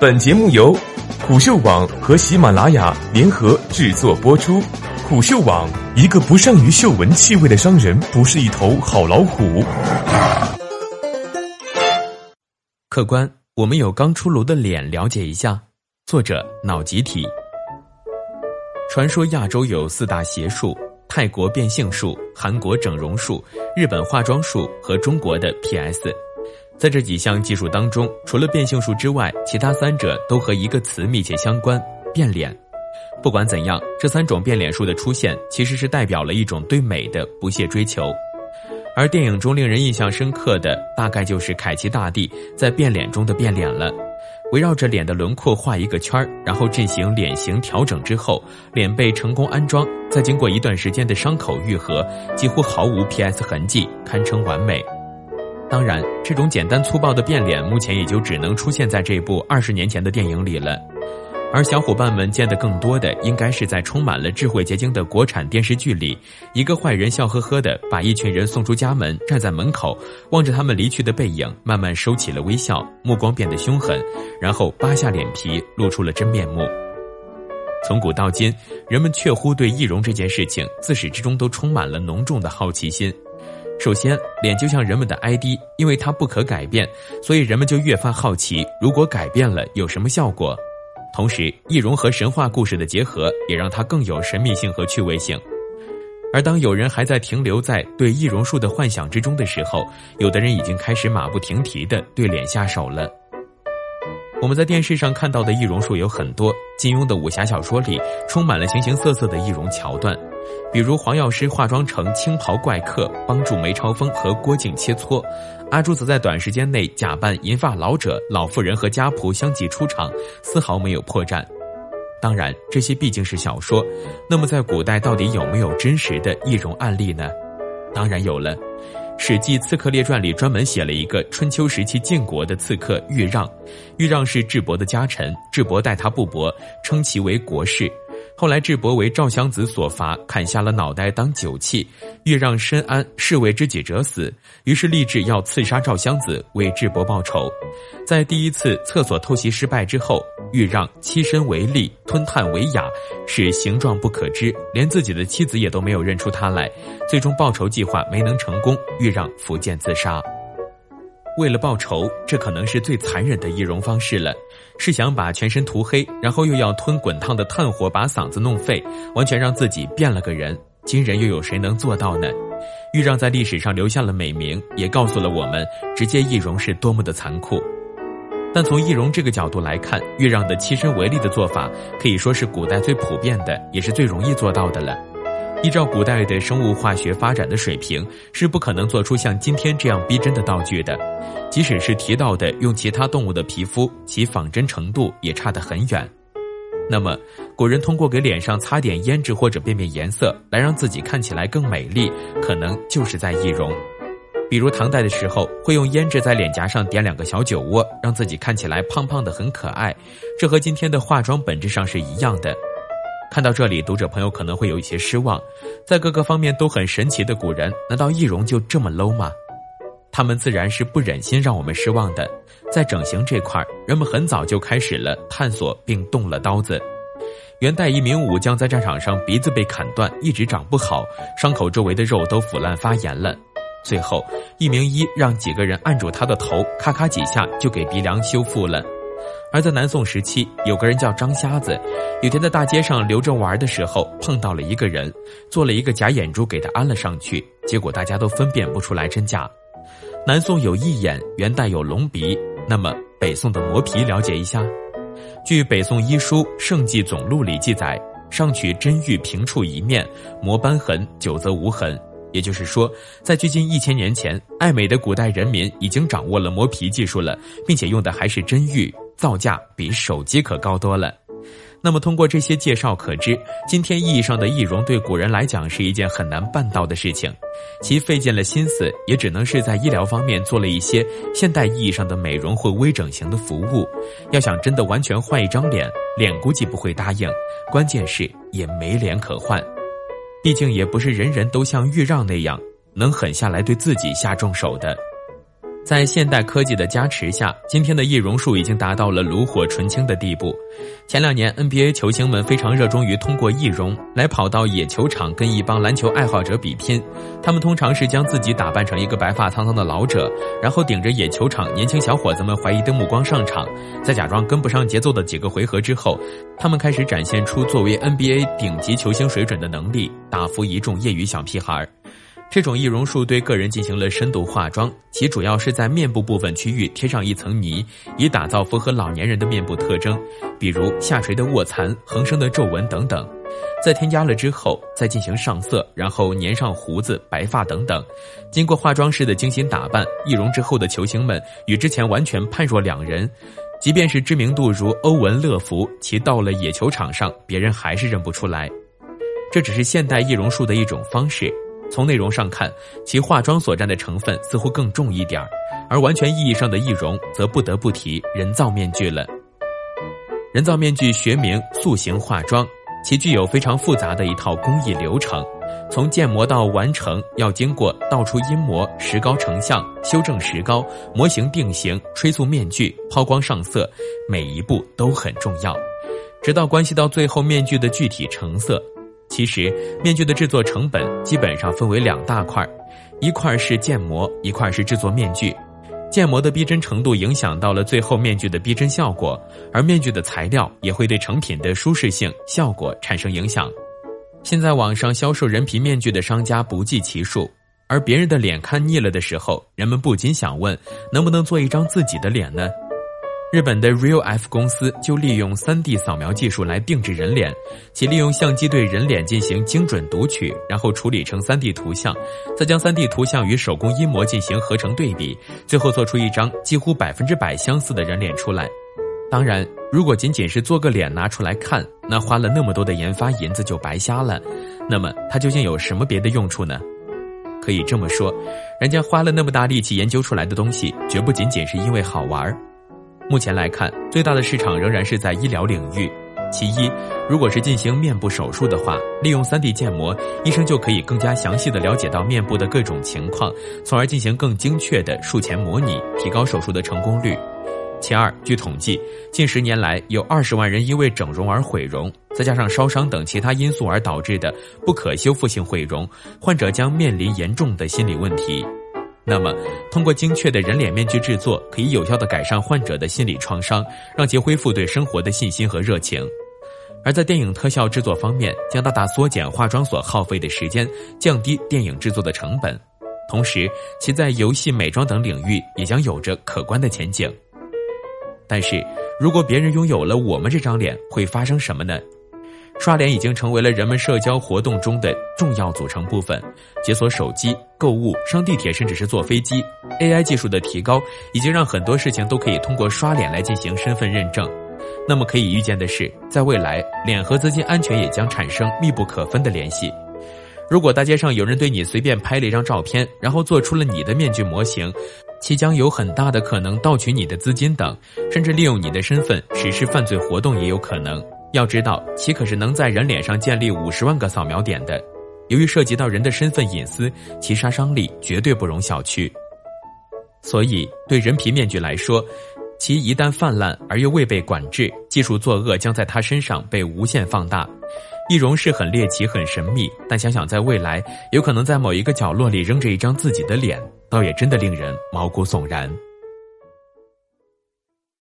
本节目由虎嗅网和喜马拉雅联合制作播出。虎嗅网：一个不善于嗅闻气味的商人，不是一头好老虎。客官，我们有刚出炉的脸，了解一下。作者：脑集体。传说亚洲有四大邪术：泰国变性术、韩国整容术、日本化妆术和中国的 PS。在这几项技术当中，除了变性术之外，其他三者都和一个词密切相关——变脸。不管怎样，这三种变脸术的出现，其实是代表了一种对美的不懈追求。而电影中令人印象深刻的，大概就是凯奇大帝在变脸中的变脸了。围绕着脸的轮廓画一个圈儿，然后进行脸型调整之后，脸被成功安装，再经过一段时间的伤口愈合，几乎毫无 PS 痕迹，堪称完美。当然，这种简单粗暴的变脸，目前也就只能出现在这部二十年前的电影里了。而小伙伴们见得更多的，应该是在充满了智慧结晶的国产电视剧里，一个坏人笑呵呵的把一群人送出家门，站在门口，望着他们离去的背影，慢慢收起了微笑，目光变得凶狠，然后扒下脸皮，露出了真面目。从古到今，人们确乎对易容这件事情，自始至终都充满了浓重的好奇心。首先，脸就像人们的 ID，因为它不可改变，所以人们就越发好奇，如果改变了有什么效果。同时，易容和神话故事的结合，也让它更有神秘性和趣味性。而当有人还在停留在对易容术的幻想之中的时候，有的人已经开始马不停蹄地对脸下手了。我们在电视上看到的易容术有很多，金庸的武侠小说里充满了形形色色的易容桥段，比如黄药师化妆成青袍怪客帮助梅超风和郭靖切磋，阿朱则在短时间内假扮银发老者、老妇人和家仆相继出场，丝毫没有破绽。当然，这些毕竟是小说，那么在古代到底有没有真实的易容案例呢？当然有了。《史记·刺客列传》里专门写了一个春秋时期晋国的刺客豫让，豫让是智伯的家臣，智伯待他不薄，称其为国士。后来智伯为赵襄子所伐，砍下了脑袋当酒器，豫让深谙士为知己者死，于是立志要刺杀赵襄子，为智伯报仇。在第一次厕所偷袭失败之后，豫让栖身为吏，吞炭为雅，使形状不可知，连自己的妻子也都没有认出他来。最终报仇计划没能成功，豫让伏剑自杀。为了报仇，这可能是最残忍的易容方式了。是想把全身涂黑，然后又要吞滚烫的炭火把嗓子弄废，完全让自己变了个人。今人又有谁能做到呢？豫让在历史上留下了美名，也告诉了我们直接易容是多么的残酷。但从易容这个角度来看，豫让的栖身为利的做法可以说是古代最普遍的，也是最容易做到的了。依照古代的生物化学发展的水平，是不可能做出像今天这样逼真的道具的。即使是提到的用其他动物的皮肤，其仿真程度也差得很远。那么，古人通过给脸上擦点胭脂或者变变颜色，来让自己看起来更美丽，可能就是在易容。比如唐代的时候，会用胭脂在脸颊上点两个小酒窝，让自己看起来胖胖的很可爱。这和今天的化妆本质上是一样的。看到这里，读者朋友可能会有一些失望，在各个方面都很神奇的古人，难道易容就这么 low 吗？他们自然是不忍心让我们失望的。在整形这块，人们很早就开始了探索，并动了刀子。元代一名武将在战场上鼻子被砍断，一直长不好，伤口周围的肉都腐烂发炎了。最后，一名医让几个人按住他的头，咔咔几下就给鼻梁修复了。而在南宋时期，有个人叫张瞎子，有天在大街上溜着玩的时候，碰到了一个人，做了一个假眼珠给他安了上去，结果大家都分辨不出来真假。南宋有义眼，元代有龙鼻，那么北宋的磨皮了解一下。据北宋医书《圣纪总录》里记载，上取真玉平处一面，磨斑痕，久则无痕。也就是说，在距今一千年前，爱美的古代人民已经掌握了磨皮技术了，并且用的还是真玉。造价比手机可高多了。那么，通过这些介绍可知，今天意义上的易容对古人来讲是一件很难办到的事情，其费尽了心思，也只能是在医疗方面做了一些现代意义上的美容或微整形的服务。要想真的完全换一张脸，脸估计不会答应，关键是也没脸可换。毕竟也不是人人都像豫让那样能狠下来对自己下重手的。在现代科技的加持下，今天的易容术已经达到了炉火纯青的地步。前两年，NBA 球星们非常热衷于通过易容来跑到野球场跟一帮篮球爱好者比拼。他们通常是将自己打扮成一个白发苍苍的老者，然后顶着野球场年轻小伙子们怀疑的目光上场。在假装跟不上节奏的几个回合之后，他们开始展现出作为 NBA 顶级球星水准的能力，打服一众业余小屁孩儿。这种易容术对个人进行了深度化妆，其主要是在面部部分区域贴上一层泥，以打造符合老年人的面部特征，比如下垂的卧蚕、横生的皱纹等等。在添加了之后，再进行上色，然后粘上胡子、白发等等。经过化妆师的精心打扮，易容之后的球星们与之前完全判若两人。即便是知名度如欧文·乐福，其到了野球场上，别人还是认不出来。这只是现代易容术的一种方式。从内容上看，其化妆所占的成分似乎更重一点儿，而完全意义上的易容，则不得不提人造面具了。人造面具学名塑形化妆，其具有非常复杂的一套工艺流程，从建模到完成要经过倒出阴膜、石膏成像、修正石膏、模型定型、吹塑面具、抛光上色，每一步都很重要，直到关系到最后面具的具体成色。其实，面具的制作成本基本上分为两大块一块是建模，一块是制作面具。建模的逼真程度影响到了最后面具的逼真效果，而面具的材料也会对成品的舒适性、效果产生影响。现在网上销售人皮面具的商家不计其数，而别人的脸看腻了的时候，人们不禁想问：能不能做一张自己的脸呢？日本的 Real F 公司就利用 3D 扫描技术来定制人脸，其利用相机对人脸进行精准读取，然后处理成 3D 图像，再将 3D 图像与手工阴模进行合成对比，最后做出一张几乎百分之百相似的人脸出来。当然，如果仅仅是做个脸拿出来看，那花了那么多的研发银子就白瞎了。那么它究竟有什么别的用处呢？可以这么说，人家花了那么大力气研究出来的东西，绝不仅仅是因为好玩。目前来看，最大的市场仍然是在医疗领域。其一，如果是进行面部手术的话，利用 3D 建模，医生就可以更加详细的了解到面部的各种情况，从而进行更精确的术前模拟，提高手术的成功率。其二，据统计，近十年来有二十万人因为整容而毁容，再加上烧伤等其他因素而导致的不可修复性毁容，患者将面临严重的心理问题。那么，通过精确的人脸面具制作，可以有效的改善患者的心理创伤，让其恢复对生活的信心和热情。而在电影特效制作方面，将大大缩减化妆所耗费的时间，降低电影制作的成本。同时，其在游戏、美妆等领域也将有着可观的前景。但是，如果别人拥有了我们这张脸，会发生什么呢？刷脸已经成为了人们社交活动中的重要组成部分，解锁手机、购物、上地铁，甚至是坐飞机。AI 技术的提高已经让很多事情都可以通过刷脸来进行身份认证。那么可以预见的是，在未来，脸和资金安全也将产生密不可分的联系。如果大街上有人对你随便拍了一张照片，然后做出了你的面具模型，其将有很大的可能盗取你的资金等，甚至利用你的身份实施犯罪活动也有可能。要知道，其可是能在人脸上建立五十万个扫描点的。由于涉及到人的身份隐私，其杀伤力绝对不容小觑。所以，对人皮面具来说，其一旦泛滥而又未被管制，技术作恶将在它身上被无限放大。易容是很猎奇、很神秘，但想想在未来，有可能在某一个角落里扔着一张自己的脸，倒也真的令人毛骨悚然。